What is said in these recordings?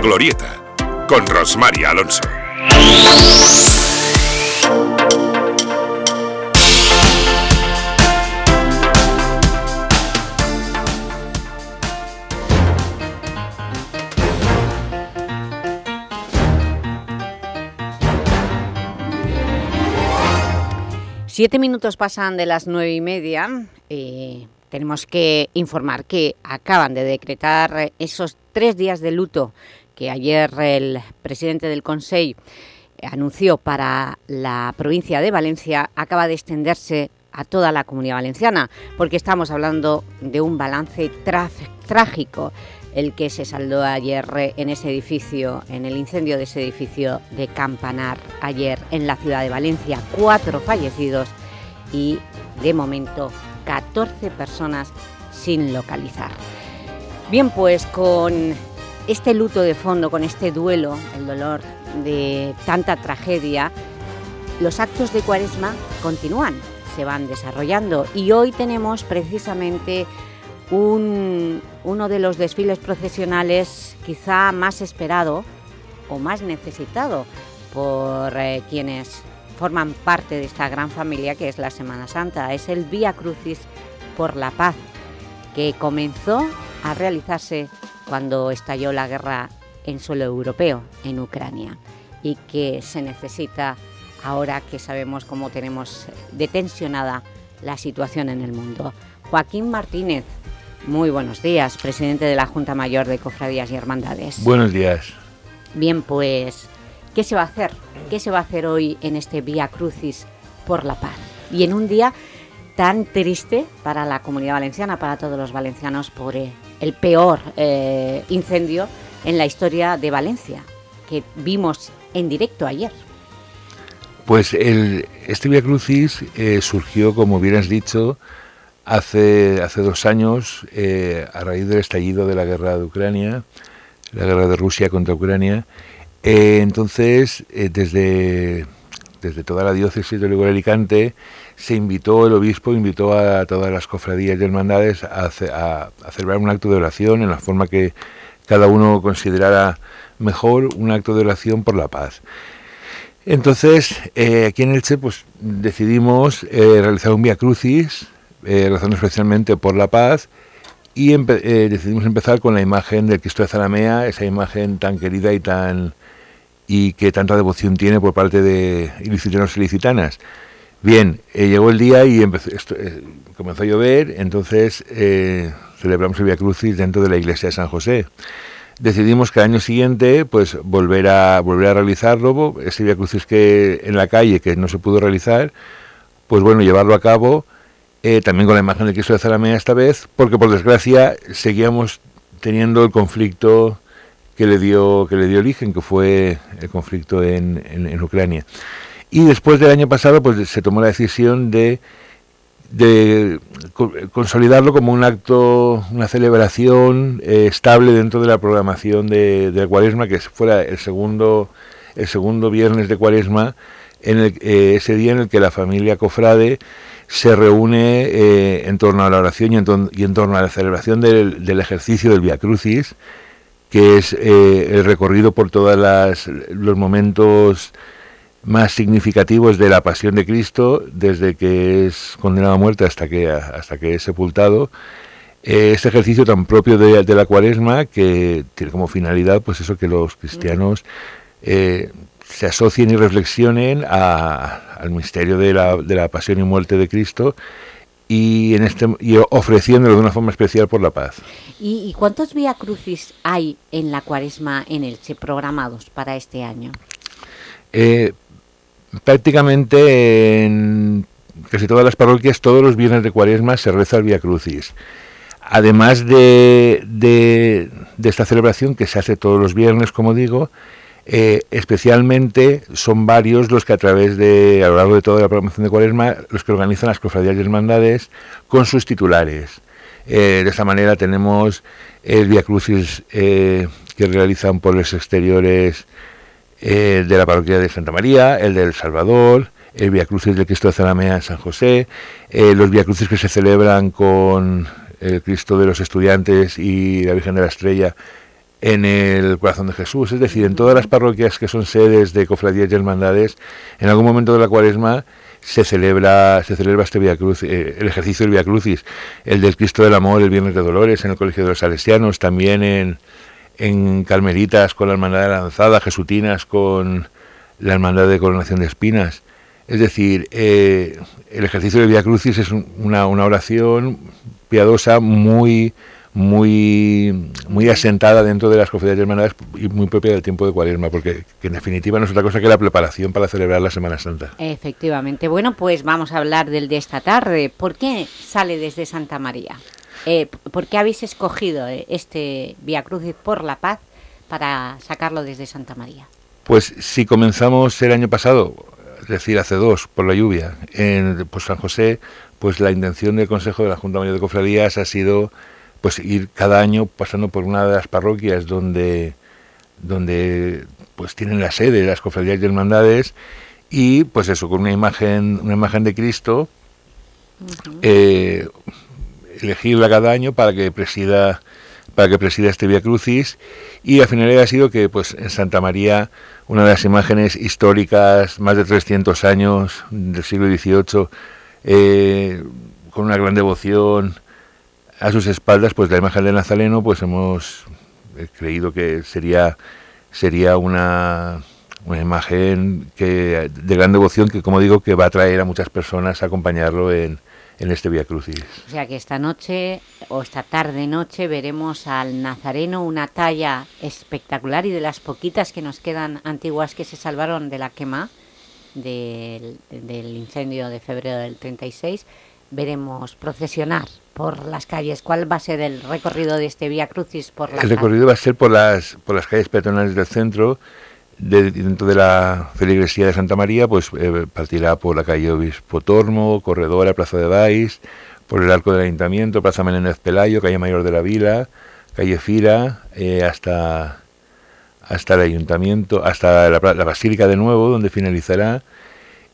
Glorieta, con Rosmary Alonso. Siete minutos pasan de las nueve y media. Eh, tenemos que informar que acaban de decretar esos tres días de luto que ayer el presidente del Consejo anunció para la provincia de Valencia, acaba de extenderse a toda la Comunidad Valenciana, porque estamos hablando de un balance trágico el que se saldó ayer en ese edificio, en el incendio de ese edificio de Campanar, ayer en la ciudad de Valencia. Cuatro fallecidos y, de momento, 14 personas sin localizar. Bien, pues con este luto de fondo, con este duelo, el dolor de tanta tragedia, los actos de Cuaresma continúan, se van desarrollando y hoy tenemos precisamente uno de los desfiles procesionales quizá más esperado o más necesitado por eh, quienes forman parte de esta gran familia que es la Semana Santa. Es el Vía Crucis por la Paz, que comenzó a realizarse cuando estalló la guerra en suelo europeo, en Ucrania, y que se necesita ahora que sabemos cómo tenemos detensionada la situación en el mundo. Joaquín Martínez, muy buenos días, presidente de la Junta Mayor de Cofradías y Hermandades. Buenos días. Bien, pues ¿Qué se va a hacer? ¿Qué se va a hacer hoy en este Vía Crucis por la paz? Y en un día tan triste para la Comunidad Valenciana, para todos los valencianos, por el peor eh, incendio en la historia de Valencia, que vimos en directo ayer. Pues este Vía Crucis eh, surgió, como bien dicho, hace, hace dos años, a raíz del estallido de la guerra de Ucrania, la guerra de Rusia contra Ucrania, eh, entonces, eh, desde, desde toda la diócesis de Lugo Alicante, se invitó, el obispo invitó a todas las cofradías y hermandades a, celebrar un acto de oración en la forma que cada uno considerara mejor, un acto de oración por la paz. Entonces, eh, aquí en Elche, pues decidimos realizar un Via Crucis, rezando especialmente por la paz, y decidimos empezar con la imagen del Cristo de Zaramea, esa imagen tan querida y tan y que tanta devoción tiene por parte de ilicitanos y ilicitanas. Bien, eh, llegó el día y empezó, eh, comenzó a llover, entonces eh, celebramos el Via Crucis dentro de la iglesia de San José. Decidimos que al año siguiente pues volver a volver a realizarlo, ese Via Crucis que en la calle que no se pudo realizar, pues bueno, llevarlo a cabo también con la imagen de Cristo de Zaramea esta vez, porque por desgracia seguíamos teniendo el conflicto que le dio, que le dio origen, que fue el conflicto en, en, Ucrania. Y después del año pasado pues se tomó la decisión de, de consolidarlo como un acto, una celebración eh, estable dentro de la programación de, de, Cuaresma, que fuera el segundo, el segundo viernes de Cuaresma, en el, eh, ese día en el que la familia Cofrade se reúne eh, en torno a la oración y en, y en torno a la celebración del, del ejercicio del Via Crucis, que es eh, el recorrido por todos los momentos más significativos de la pasión de Cristo, desde que es condenado a muerte hasta que, hasta que es sepultado. Eh, este ejercicio tan propio de, la cuaresma que tiene como finalidad pues eso que los cristianos eh, se asocien y reflexionen al misterio de la pasión y muerte de Cristo y, en este, y ofreciéndolo de una forma especial por la paz. ¿Y, cuántos Vía Crucis hay en la cuaresma en Elche programados para este año? Eh, prácticamente en casi todas las parroquias, todos los viernes de cuaresma se reza el Vía Crucis. Además de, de, de esta celebración que se hace todos los viernes, como digo, eh, especialmente son varios los que a través de, a lo largo de toda la programación de Cuaresma, los que organizan las cofradías y hermandades con sus titulares. Eh, de esta manera tenemos el Via Crucis eh, que realizan por los exteriores de la parroquia de Santa María, el del Salvador, el Via Crucis del Cristo de Zalamea en San José, los Via Crucis que se celebran con el Cristo de los Estudiantes y la Virgen de la Estrella en el corazón de Jesús. Es decir, en todas las parroquias que son sedes de cofradías y hermandades, en algún momento de la cuaresma se celebra, se celebra este Via Cruz, eh, el ejercicio del Via Crucis, el del Cristo del Amor, el Viernes de Dolores, en el Colegio de los Salesianos, también en, en Carmelitas con la Hermandad de la Lanzada, Jesutinas con la Hermandad de Coronación de Espinas. Es decir, eh, el ejercicio del Via Crucis es una, una oración piadosa muy muy, muy asentada dentro de las cofradías de hermandades y muy propia del tiempo de cuaresma, porque en definitiva no es otra cosa que la preparación para celebrar la Semana Santa. Efectivamente. Bueno, pues vamos a hablar del de esta tarde. ¿Por qué sale desde Santa María? Eh, ¿Por qué habéis escogido eh, este Via Crucis por la Paz para sacarlo desde Santa María? Pues si comenzamos el año pasado, es decir, hace dos, por la lluvia, en pues San José, pues la intención del Consejo de la Junta Mayor de Cofradías ha sido pues ir cada año pasando por una de las parroquias donde, donde pues tienen la sede de las cofradías y hermandades y pues eso, con una imagen, una imagen de Cristo, eh, elegirla cada año para que presida para que presida este Via Crucis. Y al final ha sido que pues en Santa María una de las imágenes históricas más de 300 años del siglo XVIII eh, con una gran devoción a sus espaldas, pues la imagen del Nazareno, pues hemos eh, creído que sería, sería una, una imagen que, de gran devoción que, como digo, que va a atraer a muchas personas a acompañarlo en, este Via Crucis. O sea que esta noche, o esta tarde-noche, veremos al Nazareno, una talla espectacular y de las poquitas que nos quedan antiguas que se salvaron de la quema del, del incendio de febrero del 36, veremos procesionar por las calles. ¿Cuál va a ser el recorrido de este Vía Crucis por El recorrido va a ser por las, por las calles peatonales del centro, dentro de la feligresía de Santa María, pues eh, partirá por la calle Obispo Tormo, Corredora, Plaza de Baix, por el Arco del Ayuntamiento, Plaza Menéndez Pelayo, calle Mayor de la Vila, calle Fira, eh, hasta, hasta el Ayuntamiento, hasta la, la, Basílica de nuevo, donde finalizará.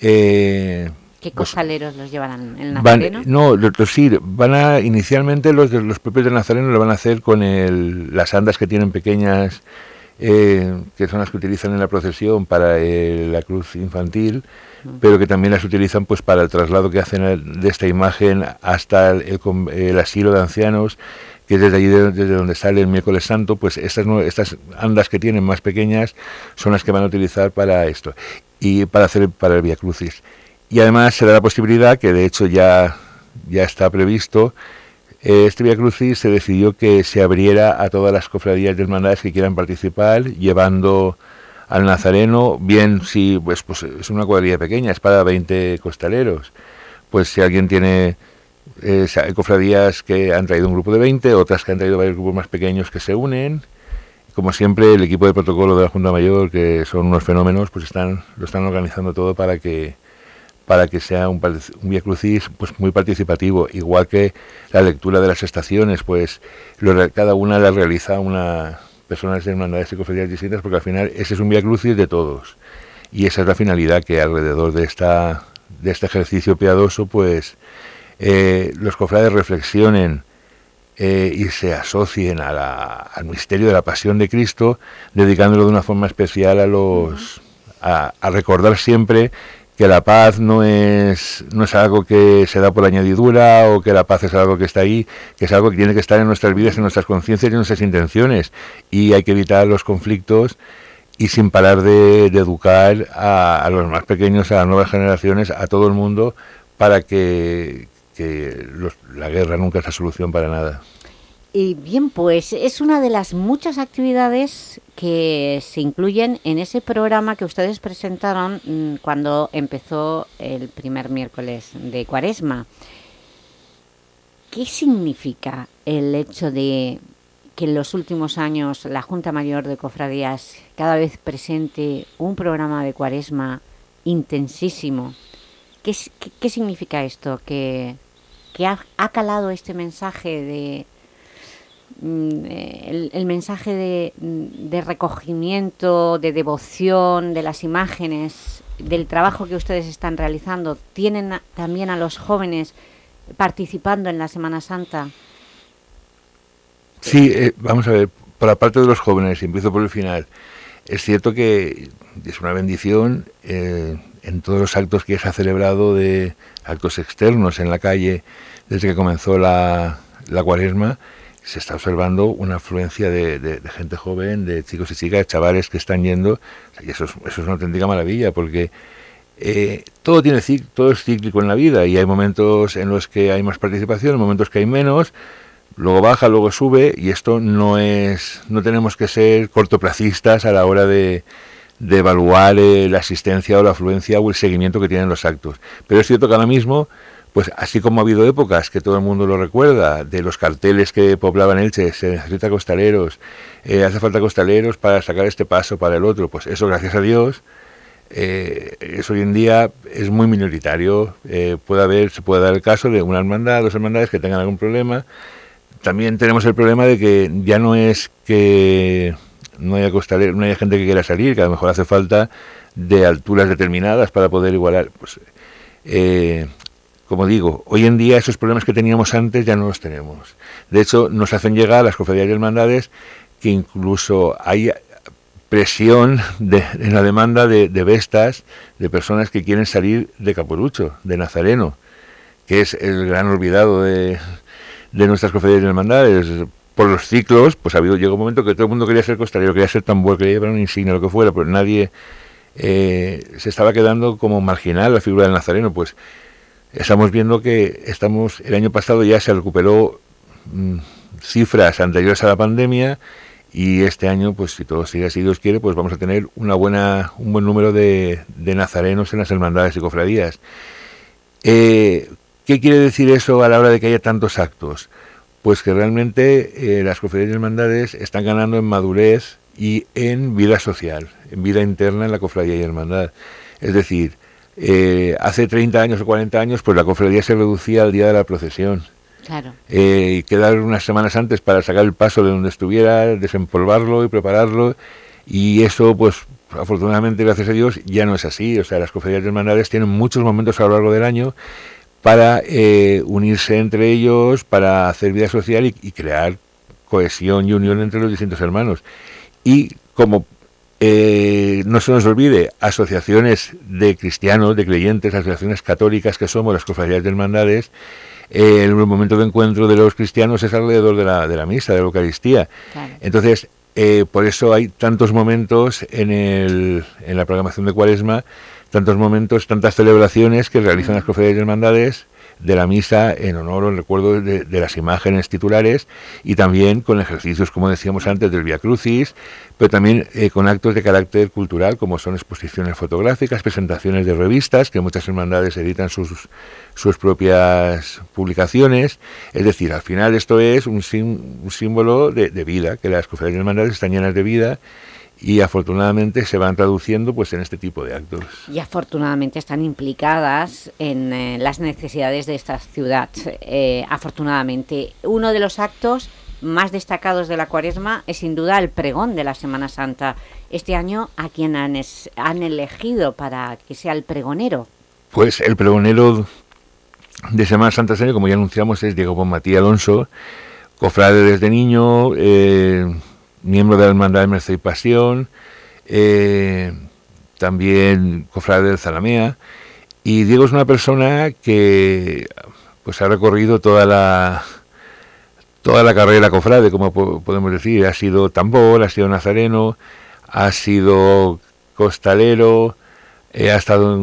Eh, ¿Qué pues costaleros los llevarán? ¿El Nazareno? no, los, sí, van a, inicialmente los, de, los propios del Nazareno lo van a hacer con el, las andas que tienen pequeñas, eh, que son las que utilizan en la procesión para eh, la cruz infantil, pero que también las utilizan pues para el traslado que hacen de esta imagen hasta el, el, asilo de ancianos, que desde allí desde donde sale el miércoles santo, pues estas, estas andas que tienen más pequeñas son las que van a utilizar para esto y para hacer para el Via Crucis. Y además se da la posibilidad, que de hecho ya, ya está previsto, eh, este Via Crucis se decidió que se abriera a todas las cofradías de hermandades que quieran participar, llevando al Nazareno, bien si pues, pues es una cuadrilla pequeña, es para 20 costaleros, pues si alguien tiene eh, cofradías que han traído un grupo de 20, otras que han traído varios grupos más pequeños que se unen. Como siempre, el equipo de protocolo de la Junta Mayor, que son unos fenómenos, pues están lo están organizando todo para que para que sea un, un Via Crucis pues, muy participativo, igual que la lectura de las estaciones, pues cada una la realiza una personas de hermandades y cofradías distintas, porque al final ese es un Via Crucis de todos. Y esa es la finalidad que alrededor de, esta, de este ejercicio piadoso, pues eh, los cofrades reflexionen eh, y se asocien al misterio de la pasión de Cristo, dedicándolo de una forma especial a los a, a recordar siempre que la paz no es, no es algo que se da por añadidura o que la paz es algo que está ahí, que es algo que tiene que estar en nuestras vidas, en nuestras conciencias y en nuestras intenciones. Y hay que evitar los conflictos y sin parar de, educar a, los más pequeños, a las nuevas generaciones, a todo el mundo, para que, la guerra nunca es la solución para nada. Y bien, pues es una de las muchas actividades que se incluyen en ese programa que ustedes presentaron mm, cuando empezó el primer miércoles de Cuaresma. ¿Qué significa el hecho de que en los últimos años la Junta Mayor de Cofradías cada vez presente un programa de Cuaresma intensísimo? ¿Qué, qué, significa esto? ¿Que, ha calado este mensaje de el, el mensaje de, de, recogimiento, de devoción, de las imágenes, del trabajo que ustedes están realizando, ¿tienen también a los jóvenes participando en la Semana Santa? Sí, eh, vamos a ver, por la parte de los jóvenes, y empiezo por el final, es cierto que es una bendición eh, en todos los actos que se ha celebrado de actos externos en la calle desde que comenzó la, la cuaresma, se está observando una afluencia de, gente joven, de chicos y chicas, de chavales que están yendo, y eso es, eso es una auténtica maravilla, porque eh, todo, tiene, todo es cíclico en la vida y hay momentos en los que hay más participación, momentos que hay menos, luego baja, luego sube y esto no es, no tenemos que ser cortoplacistas a la hora de, de evaluar eh, la asistencia o la afluencia o el seguimiento que tienen los actos. Pero es cierto que ahora mismo pues así como ha habido épocas que todo el mundo lo recuerda, de los carteles que poblaban Elche, se necesita costaleros, eh, hace falta costaleros para sacar este paso para el otro, pues eso gracias a Dios, eh, eso hoy en día es muy minoritario, eh, puede haber, se puede dar el caso de una hermandad, dos hermandades que tengan algún problema, también tenemos el problema de que ya no es que no haya costaleros, no haya gente que quiera salir, que a lo mejor hace falta de alturas determinadas para poder igualar, pues como digo, hoy en día esos problemas que teníamos antes ya no los tenemos. De hecho, nos hacen llegar las cofradías y hermandades que incluso hay presión de, en la demanda de, de, vestas de personas que quieren salir de Caporucho, de Nazareno, que es el gran olvidado de, de nuestras cofradías y hermandades. Por los ciclos, pues ha habido, llegó un momento que todo el mundo quería ser costalero, quería ser tambor, quería llevar un insignia, lo que fuera, pero nadie eh, se estaba quedando como marginal la figura del Nazareno, pues estamos viendo que estamos el año pasado ya se recuperó mm, cifras anteriores a la pandemia y este año pues si todo sigue así Dios quiere pues vamos a tener una buena un buen número de, nazarenos en las hermandades y cofradías eh, ¿qué quiere decir eso a la hora de que haya tantos actos? pues que realmente eh, las cofradías y hermandades están ganando en madurez y en vida social en vida interna en la cofradía y hermandad es decir eh, hace 30 años o 40 años, pues la cofradía se reducía al día de la procesión. Claro. Eh, y quedar unas semanas antes para sacar el paso de donde estuviera, desempolvarlo y prepararlo. Y eso, pues afortunadamente, gracias a Dios, ya no es así. O sea, las cofradías de hermandades tienen muchos momentos a lo largo del año para eh, unirse entre ellos, para hacer vida social y, y crear cohesión y unión entre los distintos hermanos. Y como eh, no se nos olvide, asociaciones de cristianos, de creyentes, asociaciones católicas que somos las cofradías de hermandades, eh, el momento de encuentro de los cristianos es alrededor de la, de la misa, de la Eucaristía. Entonces, eh, por eso hay tantos momentos en, el, en la programación de Cuaresma, tantos momentos, tantas celebraciones que realizan las cofradías de hermandades de la misa en honor o en recuerdo de, las imágenes titulares y también con ejercicios, como decíamos antes, del Via Crucis, pero también eh, con actos de carácter cultural, como son exposiciones fotográficas, presentaciones de revistas, que muchas hermandades editan sus, sus propias publicaciones. Es decir, al final esto es un, un símbolo de, de, vida, que las cofradías de hermandades están llenas de vida y afortunadamente se van traduciendo pues en este tipo de actos. Y afortunadamente están implicadas en eh, las necesidades de esta ciudad. Eh, afortunadamente, uno de los actos más destacados de la cuaresma es sin duda el pregón de la Semana Santa. Este año, ¿a quién han, han elegido para que sea el pregonero? Pues el pregonero de Semana Santa como ya anunciamos, es Diego Matías Alonso, cofrade desde niño, eh, miembro de la Hermandad de Merced y Pasión, eh, también cofrade del Zalamea, y Diego es una persona que pues ha recorrido toda la toda la carrera cofrade, como podemos decir, ha sido tambor, ha sido nazareno, ha sido costalero, eh, ha estado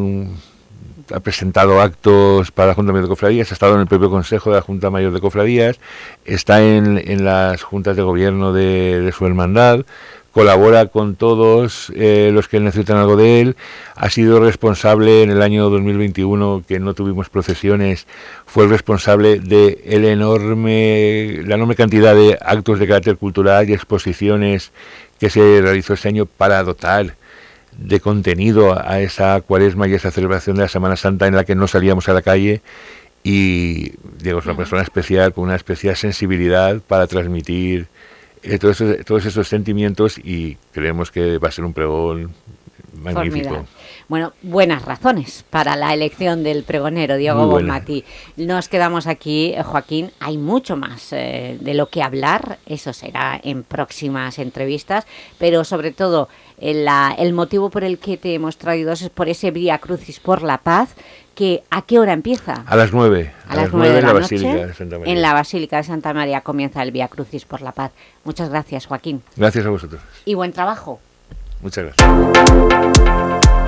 ha presentado actos para la Junta Mayor de Cofradías, ha estado en el propio Consejo de la Junta Mayor de Cofradías, está en, en las juntas de gobierno de, su hermandad, colabora con todos eh, los que necesitan algo de él, ha sido responsable en el año 2021 que no tuvimos procesiones, fue el responsable de el enorme, la enorme cantidad de actos de carácter cultural y exposiciones que se realizó este año para dotar de contenido a esa cuaresma y esa celebración de la Semana Santa en la que no salíamos a la calle y Diego es una persona especial con una especial sensibilidad para transmitir eh, todos, esos, todos esos sentimientos y creemos que va a ser un pregón magnífico. Bueno, buenas razones para la elección del pregonero Diego Bonmati. Nos quedamos aquí, eh, Joaquín. Hay mucho más eh, de lo que hablar, eso será en próximas entrevistas, pero sobre todo el, el motivo por el que te hemos traído es por ese Vía Crucis por la Paz, que ¿a qué hora empieza? A las nueve. A, las nueve de la, Basílica de Santa María. En la Basílica de Santa María comienza el Vía Crucis por la Paz. Muchas gracias, Joaquín. Gracias a vosotros. Y buen trabajo. Muchas gracias.